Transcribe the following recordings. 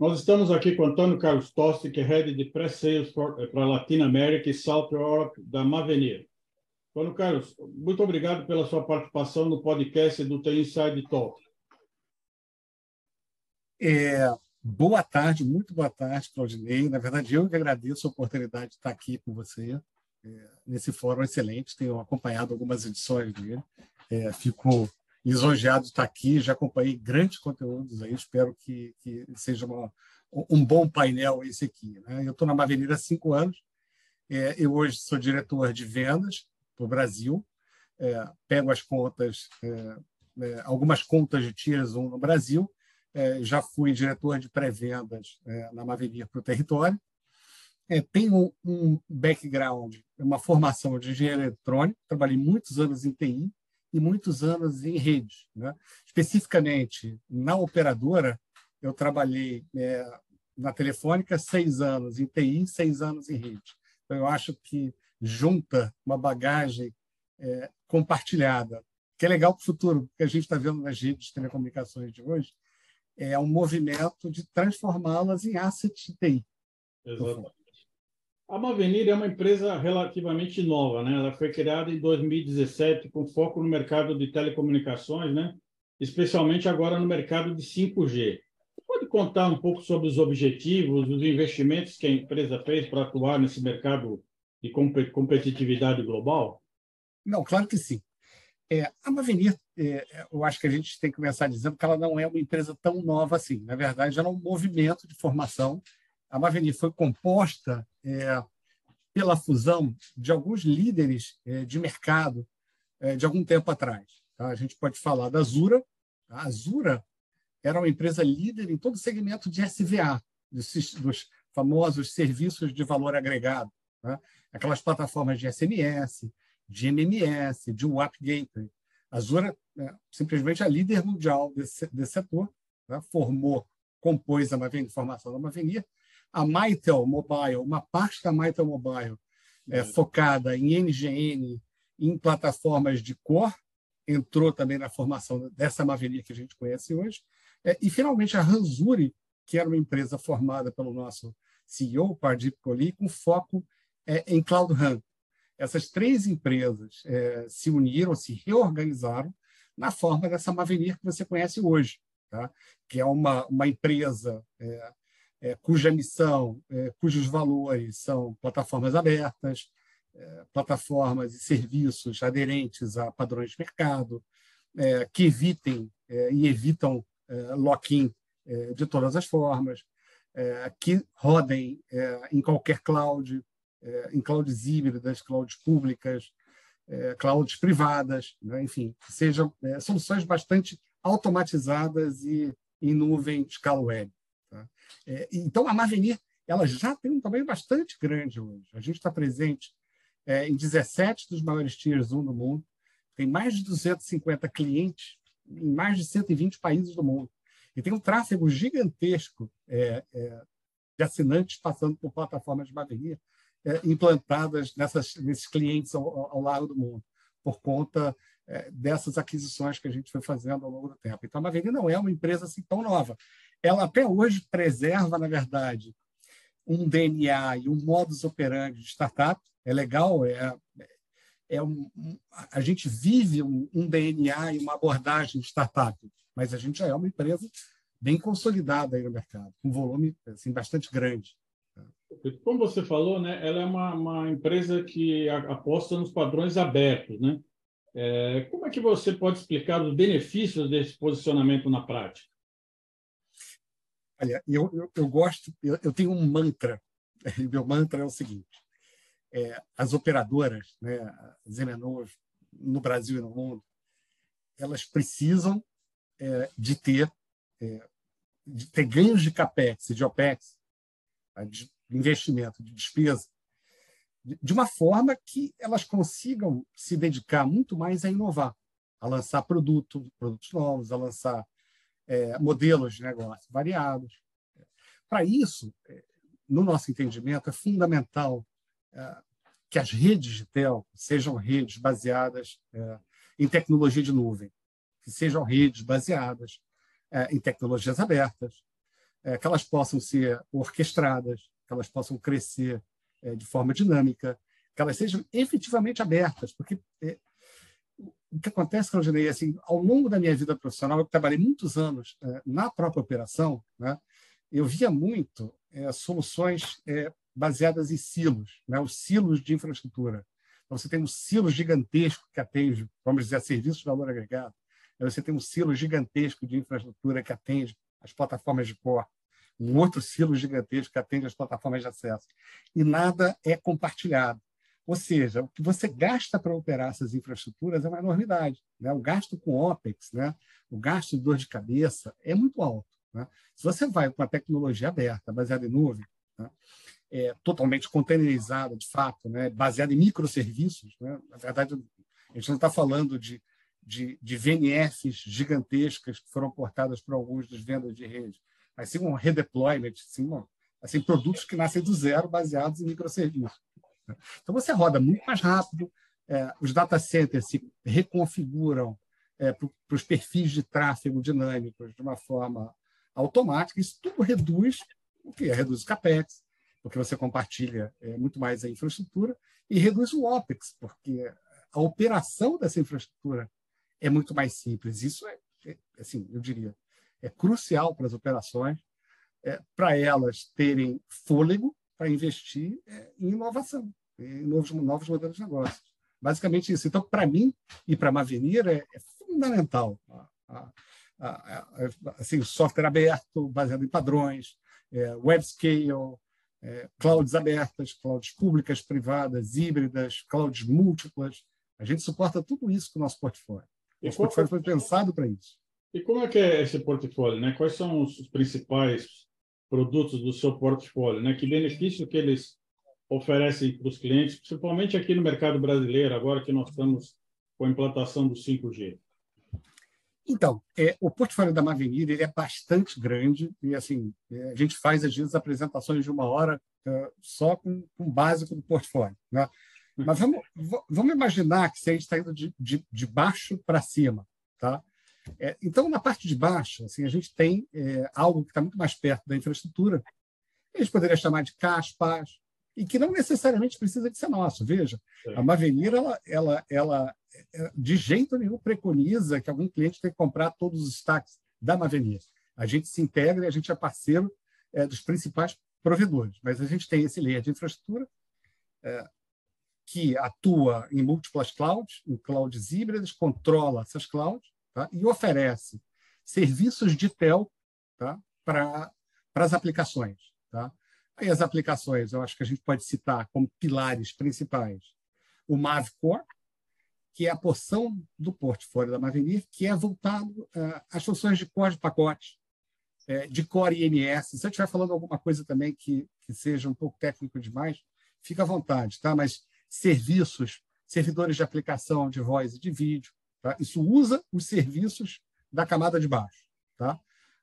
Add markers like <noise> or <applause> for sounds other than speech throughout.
Nós estamos aqui com Antônio Carlos Tosti, que é Head de Pré-Sales eh, para Latina America e South Europe da Mavenir. Antônio Carlos, muito obrigado pela sua participação no podcast do The Inside Talk. É, boa tarde, muito boa tarde, Claudinei. Na verdade, eu que agradeço a oportunidade de estar aqui com você é, nesse fórum excelente. Tenho acompanhado algumas edições dele. É, fico lisonjeado de estar aqui, já acompanhei grandes conteúdos aí, espero que, que seja uma, um bom painel esse aqui. Né? Eu estou na Mavenira há cinco anos, é, eu hoje sou diretor de vendas para o Brasil, é, pego as contas, é, é algumas contas de Tiers 1 no Brasil, é, já fui diretor de pré-vendas é, na Mavenir para o território, tenho um background, uma formação de engenheiro eletrônico, trabalhei muitos anos em TI, e muitos anos em rede. Né? Especificamente, na operadora, eu trabalhei é, na Telefônica seis anos em TI, seis anos em rede. Então, eu acho que junta uma bagagem é, compartilhada, que é legal para o futuro, porque a gente está vendo nas redes de telecomunicações de hoje, é um movimento de transformá-las em assets de TI. Exatamente. A Mavenir é uma empresa relativamente nova, né? Ela foi criada em 2017 com foco no mercado de telecomunicações, né? Especialmente agora no mercado de 5G. Pode contar um pouco sobre os objetivos, os investimentos que a empresa fez para atuar nesse mercado de competitividade global? Não, claro que sim. É, a Mavenir, é, eu acho que a gente tem que começar dizendo que ela não é uma empresa tão nova assim. Na verdade, ela é um movimento de formação a Maveni foi composta é, pela fusão de alguns líderes é, de mercado é, de algum tempo atrás. Tá? A gente pode falar da Azura. A Azura era uma empresa líder em todo o segmento de SVA, dos, dos famosos serviços de valor agregado. Tá? Aquelas plataformas de SMS, de MMS, de WAP Gateway. A Azura é simplesmente a líder mundial desse, desse setor, tá? formou, compôs a Mavenir, formação da Mavenir, a Mytel Mobile, uma parte da Mytel Mobile é, focada em NGN, em plataformas de core, entrou também na formação dessa Mavenir que a gente conhece hoje. É, e, finalmente, a Ranzuri, que era uma empresa formada pelo nosso CEO, Pardip Kohli, com foco é, em Cloud RAN. Essas três empresas é, se uniram, se reorganizaram na forma dessa Mavenir que você conhece hoje, tá? que é uma, uma empresa é, é, cuja missão, é, cujos valores são plataformas abertas, é, plataformas e serviços aderentes a padrões de mercado, é, que evitem é, e evitam é, lock-in de todas as formas, que rodem em qualquer cloud, em clouds híbridas, clouds públicas, clouds privadas, né? enfim, que sejam soluções bastante automatizadas e em nuvem escala web. Tá? É, então, a Mavenir ela já tem um tamanho bastante grande hoje. A gente está presente é, em 17 dos maiores tiers 1 do mundo, tem mais de 250 clientes em mais de 120 países do mundo. E tem um tráfego gigantesco é, é, de assinantes passando por plataformas de Mavenir é, implantadas nessas, nesses clientes ao, ao largo do mundo, por conta dessas aquisições que a gente foi fazendo ao longo do tempo. Então, a Mavenir não é uma empresa assim tão nova ela até hoje preserva, na verdade, um DNA e um modus operandi de startup. É legal, é, é um, a gente vive um, um, DNA e uma abordagem de startup, mas a gente já é uma empresa bem consolidada aí no mercado, com um volume assim, bastante grande. Como você falou, né, ela é uma, uma empresa que aposta nos padrões abertos. Né? É, como é que você pode explicar os benefícios desse posicionamento na prática? Olha, eu, eu, eu gosto, eu, eu, tenho um mantra, e <laughs> meu mantra é o seguinte: é, as operadoras, né, as MNOs, no Brasil e no mundo, elas precisam é, de ter é, de ter ganhos de capex e de opex, tá, de investimento, de despesa, de uma forma que elas consigam se dedicar muito mais a inovar, a lançar produto, produtos novos, a lançar é, modelos de negócio variados. Para isso, é, no nosso entendimento, é fundamental é, que as redes de telco sejam redes baseadas é, em tecnologia de nuvem, que sejam redes baseadas é, em tecnologias abertas, é, que elas possam ser orquestradas, que elas possam crescer é, de forma dinâmica, que elas sejam efetivamente abertas, porque é, o que acontece, Claudinei, é assim, ao longo da minha vida profissional, eu trabalhei muitos anos é, na própria operação, né, eu via muito é, soluções baseadas em silos, né, os silos de infraestrutura. Então, você tem um silo gigantesco que atende, vamos dizer, serviços de valor agregado. Você tem um silo gigantesco de infraestrutura que atende as plataformas de core, um outro silo gigantesco que atende as plataformas de acesso. E nada é compartilhado. Ou seja, o que você gasta para operar essas infraestruturas é uma enormidade. Né? O gasto com OPEX, né? o gasto de dor de cabeça é muito alto. Né? Se você vai com uma tecnologia aberta, baseada em nuvem, né? é, totalmente containerizada, de fato, né, baseada em microserviços. Né? Na verdade, a gente não está falando de, de, de, VNFs gigantescas que foram portadas por alguns dos vendas de rede, mas sim um redeployment, sim, assim, produtos que nascem do zero baseados em microserviços. Né? Então, você roda muito mais rápido, é, os data centers se reconfiguram é, para os perfis de tráfego dinâmicos de uma forma automática, isso tudo reduz o que? Reduz o CAPEX, porque você compartilha é, muito mais a infraestrutura, e reduz o OPEX, porque a operação dessa infraestrutura é muito mais simples. Isso é, é assim, eu diria, é crucial para as operações, é, para elas terem fôlego para investir é, em inovação, em novos, novos modelos de negócio. Basicamente isso. Então, para mim e para a Mavenir, é, é fundamental a, a, a, assim, software aberto, baseado em padrões, é, web scale, é, clouds abertas, clouds públicas, privadas, híbridas, clouds múltiplas. A gente suporta tudo isso com o nosso portfólio. O nosso portfólio foi pensado para isso. E como é que é esse portfólio? Né? Quais são os principais produtos do seu portfólio? Né? Que benefício que eles oferecem para os clientes, principalmente aqui no mercado brasileiro, agora que nós estamos com a implantação do 5G? Então, é, o portfólio da Mavenir ele é bastante grande e assim é, a gente faz às vezes apresentações de uma hora é, só com, com o básico do portfólio. Né? Mas vamos, vamos imaginar que se a gente está indo de, de, de baixo para cima. Tá? É, então, na parte de baixo, assim, a gente tem é, algo que está muito mais perto da infraestrutura. A gente poderia chamar de CAS, PAS, e que não necessariamente precisa de ser nosso. Veja, a Mavenir ela, ela, ela é, de jeito nenhum preconiza que algum cliente tenha que comprar todos os stacks da Mavenir. A gente se integra e a gente é parceiro é, dos principais provedores, mas a gente tem esse layer de infraestrutura é, que atua em múltiplas clouds, em clouds híbridas, controla essas clouds tá? e oferece serviços de tel tá? para as aplicações. Tá? As aplicações, eu acho que a gente pode citar como pilares principais o MavCore, que é a porção do portfólio da Mavenir, que é voltado uh, às funções de core de pacote, é, de core IMS. Se eu estiver falando alguma coisa também que, que seja um pouco técnico demais, fica à vontade, tá? Mas serviços, servidores de aplicação de voz e de vídeo, tá? isso usa os serviços da camada de baixo, tá?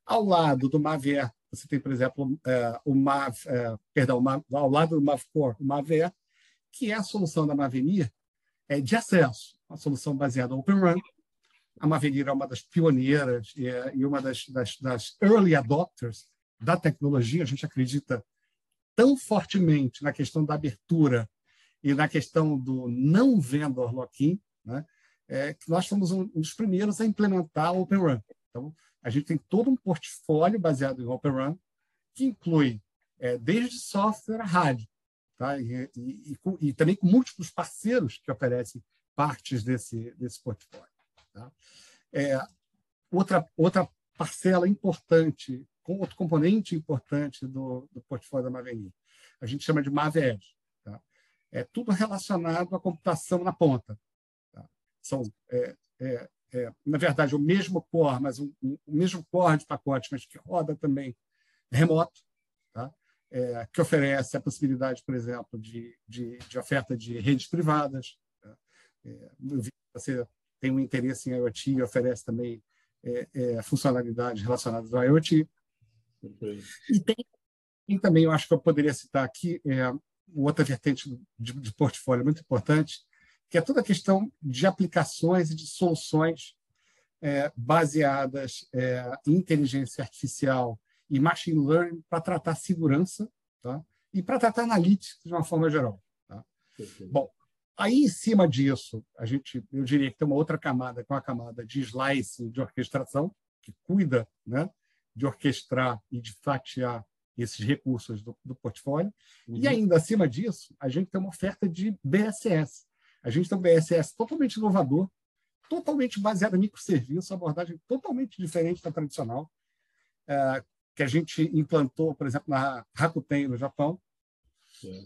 Ao lado do Maver, você tem, por exemplo, é, o Mav, é, perdão, ao lado do Mavcore, o Maver, que é a solução da Mavenir é, de acesso uma solução baseada em Open Run. A Mavenir é uma das pioneiras e, é, e uma das, das, das, early adopters da tecnologia. A gente acredita tão fortemente na questão da abertura e na questão do não vendor lock-in, né? É, que nós fomos um, um dos primeiros a implementar o Open Run. Então, a gente tem todo um portfólio baseado em Open Run, que inclui é, desde software a rádio, tá? E, e, e, e, também com múltiplos parceiros que oferecem partes desse, desse portfólio. Tá? É, outra, outra parcela importante, outro componente importante do, do portfólio da Mavenir, a gente chama de MAVED. Tá? É tudo relacionado à computação na ponta. Tá? São, é, é, é, na verdade, o mesmo core, mas um, um, o mesmo core de pacote, mas que roda também remoto, tá? É, que oferece a possibilidade, por exemplo, de, de, de oferta de redes privadas, é, você tem um interesse em IoT e oferece também é, funcionalidades relacionadas ao IoT. E tem, tem, também, eu acho que eu poderia citar aqui, é, outra vertente de, de, portfólio muito importante, que é toda a questão de aplicações e de soluções é, baseadas é, em inteligência artificial e machine learning para tratar segurança tá? e para tratar analytics de uma forma geral. Tá? Bom, aí em cima disso, a gente, eu diria que tem uma outra camada, que é uma camada de slice, de orquestração, que cuida né, de orquestrar e de fatiar esses recursos do, do portfólio. Uhum. E ainda acima disso, a gente tem uma oferta de BSS. A gente tem um BSS totalmente inovador, totalmente baseado em microserviço, abordagem totalmente diferente da tradicional, é, que a gente implantou, por exemplo, na Rakuten, no Japão,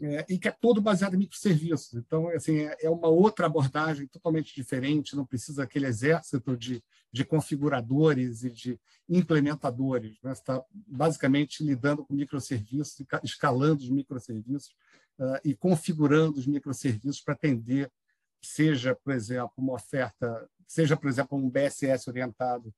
é, e que é todo baseado em microserviços. Então, assim, é, é uma outra abordagem totalmente diferente, não precisa aquele exército de, de configuradores e de implementadores. Né? Você está basicamente lidando com microserviços, escalando os microserviços uh, e configurando os microserviços para atender, seja, por exemplo, uma oferta, seja, por exemplo, um BSS orientado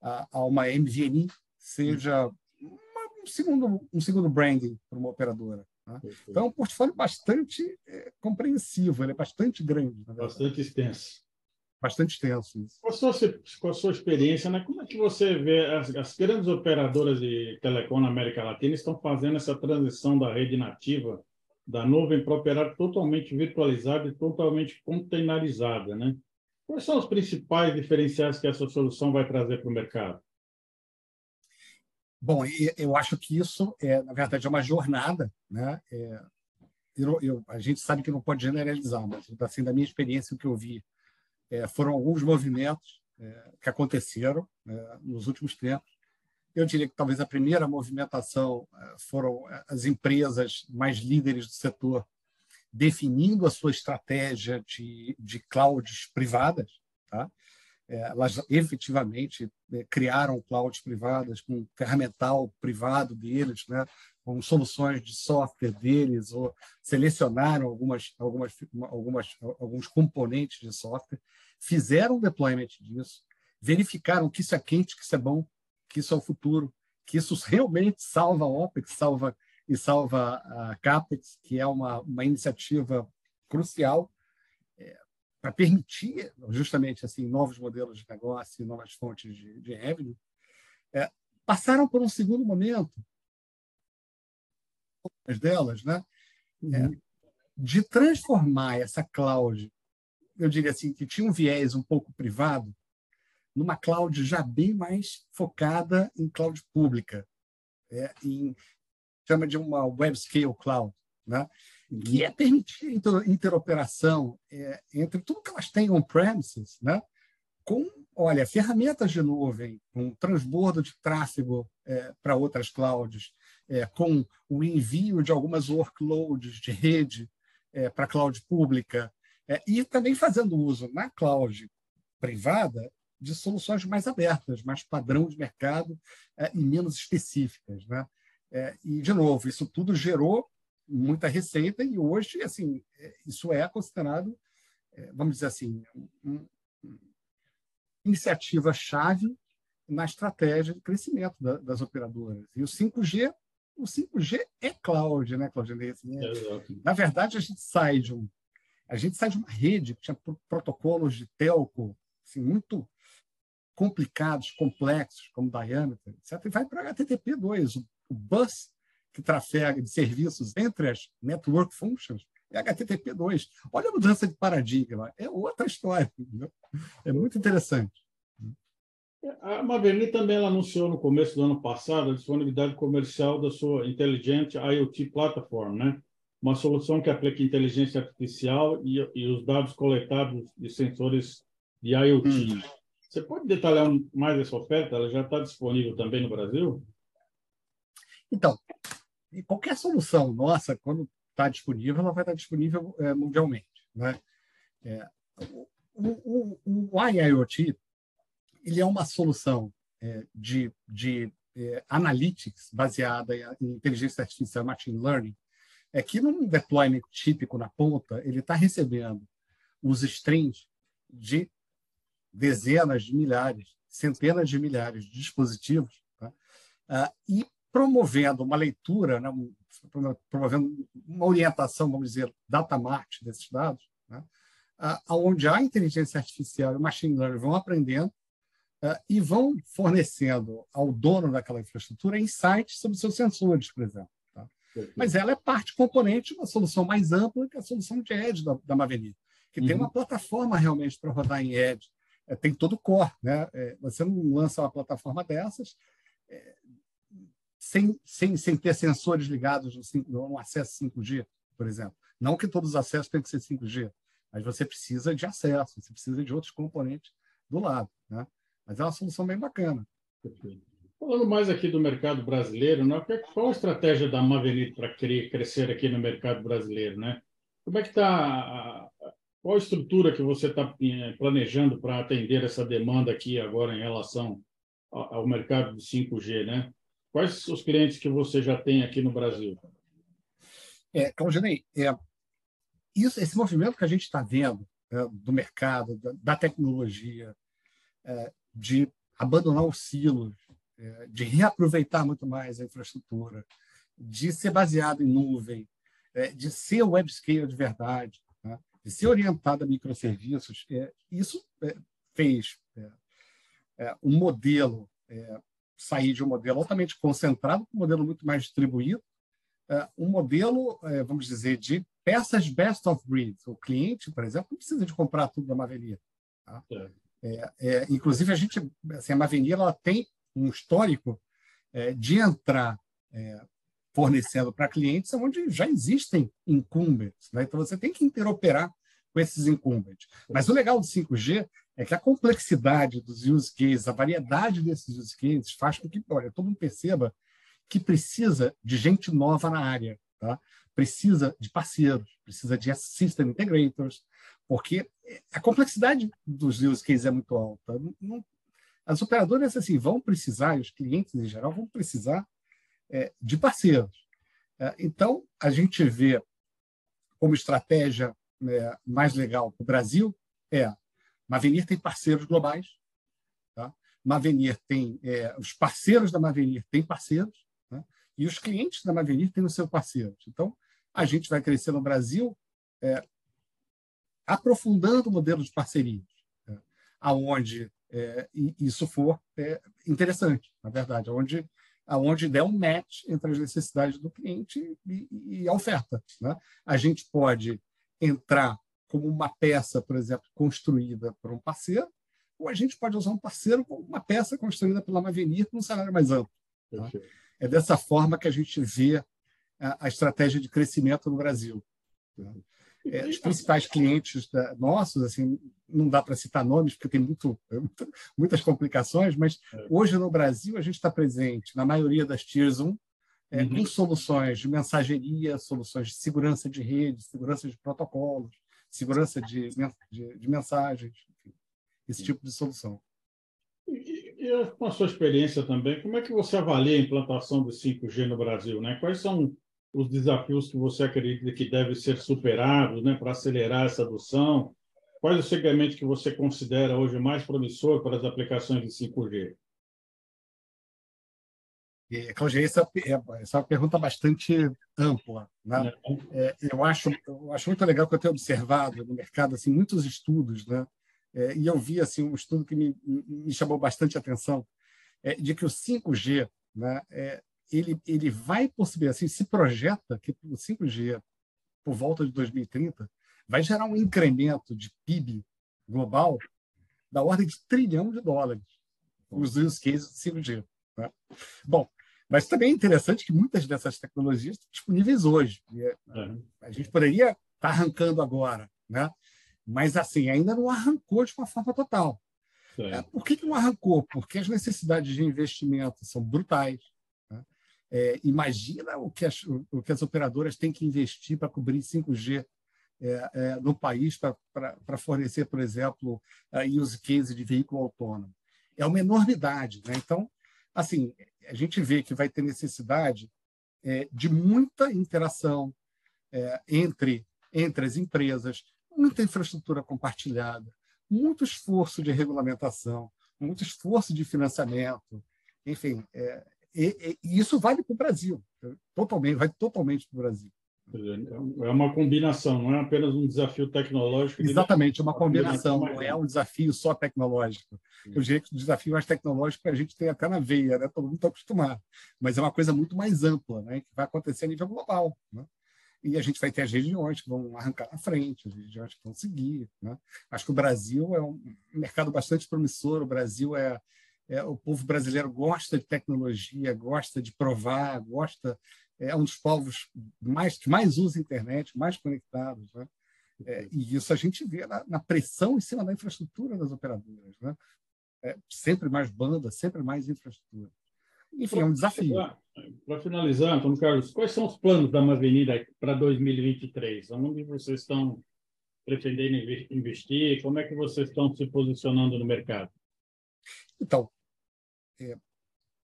a, a uma MVNI, seja uma, um, segundo, um segundo branding para uma operadora. Né? Então, é um portfólio bastante é, compreensivo, ele é bastante grande. Bastante extenso. Bastante extenso. Isso. Com, a sua, com a sua experiência, né, como é que você vê as, as grandes operadoras de telecom na América Latina estão fazendo essa transição da rede nativa da nuvem para operar totalmente virtualizada e totalmente containerizada, né? Quais são os principais diferenciais que essa solução vai trazer para o mercado? Bom, eu acho que isso, é, na verdade, é uma jornada. Né? É, eu, eu, a gente sabe que não pode generalizar, mas assim, da minha experiência, o que eu vi é, foram alguns movimentos é, que aconteceram é, nos últimos tempos. Eu diria que talvez a primeira movimentação é, foram as empresas mais líderes do setor definindo a sua estratégia de, de clouds privadas. Tá? É, elas efetivamente criaram clouds privadas com ferramental privado deles, né, com soluções de software deles, ou selecionaram algumas, algumas, algumas, alguns componentes de software, fizeram o deployment disso, verificaram que isso é quente, que isso é bom, que isso é o futuro, que isso <laughs> realmente salva a OPEX salva, e salva a CAPEX, que é uma, uma iniciativa crucial para permitir justamente assim novos modelos de negócio, novas fontes de, de revenue, é, passaram por um segundo momento, algumas delas, né, uhum. é, de transformar essa cloud, eu diria assim, que tinha um viés um pouco privado, numa cloud já bem mais focada em cloud pública, é, em chama de uma web scale cloud, né? que é permitir interoperação é, entre tudo que elas têm on-premises, né? com, olha, ferramentas de nuvem, com transbordo de tráfego é, para outras clouds, é, com o envio de algumas workloads de rede é, para cloud pública, é, e também fazendo uso na cloud privada de soluções mais abertas, mais padrão de mercado é, e menos específicas. Né? e, de novo, isso tudo gerou muita receita e hoje assim isso é considerado é, vamos dizer assim um, um, iniciativa chave na estratégia de crescimento da, das operadoras e o 5G o 5G é cloud né Claudinei assim, é, na verdade a gente sai de um a gente sai de uma rede que tinha protocolos de telco assim, muito complicados complexos como diâmetro etc e vai para HTTP2 o, bus que trafega de serviços entre as network functions é HTTP2. Olha a mudança de paradigma, é outra história. Entendeu? É muito interessante. A Maverni também anunciou no começo do ano passado a disponibilidade comercial da sua Intelligent IoT Platform, né? uma solução que aplica inteligência artificial e, e os dados coletados de sensores de IoT. Hum. Você pode detalhar mais essa oferta? Ela já está disponível também no Brasil? Então, qualquer solução nossa, quando está disponível, ela vai estar disponível é, mundialmente. Né? É, o, o, o IIoT ele é uma solução é, de, de é, analytics baseada em inteligência artificial machine learning, é que num deployment típico na ponta, ele está recebendo os streams de dezenas de milhares, centenas de milhares de dispositivos tá? uh, e promovendo uma leitura, né, promovendo uma orientação, vamos dizer, data mart desses dados, né, onde a inteligência artificial e o machine learning vão aprendendo uh, e vão fornecendo ao dono daquela infraestrutura insights sobre seus sensores, por exemplo. Tá? Mas ela é parte componente de uma solução mais ampla que a solução de Edge da, da Mavenir, que uhum. tem uma plataforma realmente para rodar em Edge. É, tem todo o core. Né? É, você não lança uma plataforma dessas é, sem, sem, sem ter sensores ligados no, no acesso 5G, por exemplo. Não que todos os acessos tenham que ser 5G, mas você precisa de acesso, você precisa de outros componentes do lado. Né? Mas é uma solução bem bacana. Falando mais aqui do mercado brasileiro, né? qual a estratégia da Mavenir para crescer aqui no mercado brasileiro? Né? Como é que está qual a estrutura que você está eh, planejando para atender essa demanda aqui agora em relação ao mercado de 5G, né? Quais os clientes que você já tem aqui no Brasil? É, Claudinei, é, isso, esse movimento que a gente está vendo é, do mercado, da, da tecnologia, é, de abandonar os silos, é, de reaproveitar muito mais a infraestrutura, de ser baseado em nuvem, é, de ser web scale de verdade, de ser orientado a microserviços, é, isso é, fez um modelo sair de um modelo altamente concentrado para um modelo muito mais distribuído, um modelo, vamos dizer, de peças best of breed. O cliente, por exemplo, não precisa de comprar tudo da Mavelia. Tá? É. É, é, inclusive, a gente, assim, a Mavelia ela tem um histórico é, de entrar é, fornecendo para clientes onde já existem incumbents. Né? Então, você tem que interoperar com esses incumbents. Mas o legal do 5G é que a complexidade dos use cases, a variedade desses use cases, faz com que olha, todo mundo perceba que precisa de gente nova na área. Tá? precisa de parceiros, precisa de system integrators, porque a complexidade dos use cases é muito alta. Não, as operadoras assim vão precisar, e os clientes em geral vão precisar é, de parceiros. É, então, a gente vê como estratégia né, mais legal para o Brasil é Mavenir tem parceiros globais, tá? Mavenir tem é, os parceiros da Mavenir têm parceiros, né? e os clientes da Mavenir têm os seus parceiros. Então, a gente vai crescer no Brasil é, aprofundando o modelo de parcerias, é, aonde isso for é, interessante, na verdade, aonde, aonde der um match entre as necessidades do cliente e, e a oferta. Né? A gente pode entrar como uma peça, por exemplo, construída por um parceiro, ou a gente pode usar um parceiro como uma peça construída pela Mavenir com um salário mais amplo. Tá? É dessa forma que a gente vê a, estratégia de crescimento no Brasil. É, os principais clientes da, nossos, assim, não dá para citar nomes, porque tem muito, muitas complicações, mas é. hoje no Brasil a gente está presente na maioria das Tiers 1, é, uhum. com soluções de mensageria, soluções de segurança de rede, segurança de protocolos, segurança de, de, de mensagens, enfim, esse tipo de solução. E, e, com a sua experiência também, como é que você avalia a implantação do 5G no Brasil? Né? Quais são os desafios que você acredita que devem ser superados né, para acelerar essa adoção? Quais os segmentos que você considera hoje mais promissor para as aplicações de 5G? É, Claudia, essa, é, essa é uma pergunta bastante ampla. Né? É, eu, acho, eu acho muito legal que eu tenho observado no mercado assim, muitos estudos, né? É, e eu vi assim, um estudo que me, me chamou bastante atenção, é, de que o 5G né, é, ele, ele vai possibilitar, assim, se projeta que o 5G, por volta de 2030, vai gerar um incremento de PIB global da ordem de trilhão de dólares, os use cases de 5G. Né? Bom, mas também é interessante que muitas dessas tecnologias estão disponíveis hoje. É, a gente poderia estar tá arrancando agora, né? mas assim ainda não arrancou de uma forma total. É, por que, que não arrancou? Porque as necessidades de investimento são brutais. É, imagina o que, as, o que as operadoras têm que investir para cobrir 5G é, é, no país para fornecer, por exemplo, a use case de veículo autônomo. É uma enormidade. Né? Então, assim, a gente vê que vai ter necessidade é, de muita interação é, entre, entre as empresas, muita infraestrutura compartilhada, muito esforço de regulamentação, muito esforço de financiamento, enfim, é, e, e, isso vale para o Brasil, totalmente, vai totalmente para o Brasil. É uma combinação, não é apenas um desafio tecnológico. Exatamente, é uma combinação, não é um desafio só tecnológico. Eu diria que o desafio mais tecnológico a gente tem até na veia, né? todo mundo está acostumado, mas é uma coisa muito mais ampla, né? que vai acontecer a nível global. Né? E a gente vai ter as regiões que vão arrancar na frente, as regiões que vão seguir. Né? Acho que o Brasil é um mercado bastante promissor, o Brasil é, é o povo brasileiro gosta de tecnologia, gosta de provar, gosta é um dos povos mais, que mais usa internet, mais conectados. Né? É, e isso a gente vê na, na, pressão em cima da infraestrutura das operadoras. Né? É, sempre mais banda, sempre mais infraestrutura. Enfim, é um desafio. Para finalizar, Antônio Carlos, quais são os planos da Mavenira para 2023? Onde vocês estão pretendendo investir? Como é que vocês estão se posicionando no mercado? Então, é,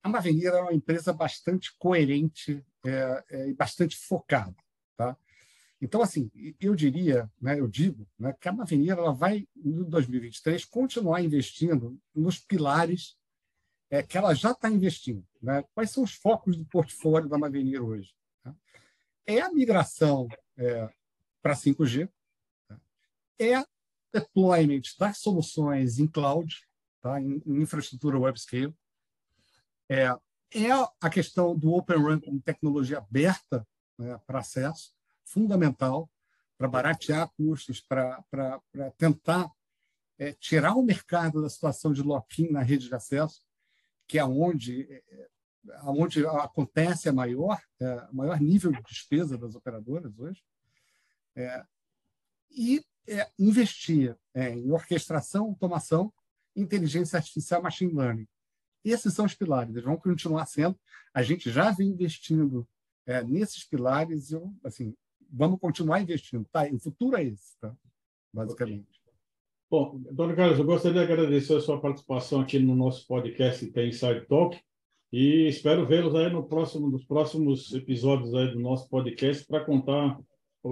a Mavenir é uma empresa bastante coerente é, é, e bastante focada. Tá? Então, assim, eu diria, né, eu digo, né, que a Mavenir ela vai, em 2023, continuar investindo nos pilares é, que ela já está investindo. Né? Quais são os focos do portfólio da Mavenir hoje? Tá? É a migração é, para 5G, tá? é deployment das soluções em cloud, tá? em, em infraestrutura web scale, é, é a questão do Open Run como tecnologia aberta né, para acesso, fundamental para baratear custos, para tentar é, tirar o mercado da situação de lock-in na rede de acesso, que é onde, é, onde acontece a maior, é, maior nível de despesa das operadoras hoje, é, e é, investir é, em orquestração, automação, inteligência artificial, machine learning. Esses são os pilares, eles vão continuar sendo. A gente já vem investindo é, nesses pilares, eu, assim, vamos continuar investindo. Tá? O futuro é esse, tá? basicamente. Bom, Dona Carlos, eu gostaria de agradecer a sua participação aqui no nosso podcast Tem Inside Talk e espero vê-los aí no próximo, nos próximos episódios aí do nosso podcast para contar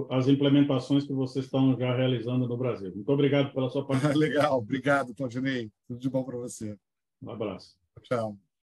as implementações que vocês estão já realizando no Brasil. Muito obrigado pela sua participação. <laughs> Legal, obrigado, Claudinei. Tudo de bom para você. Um abraço. So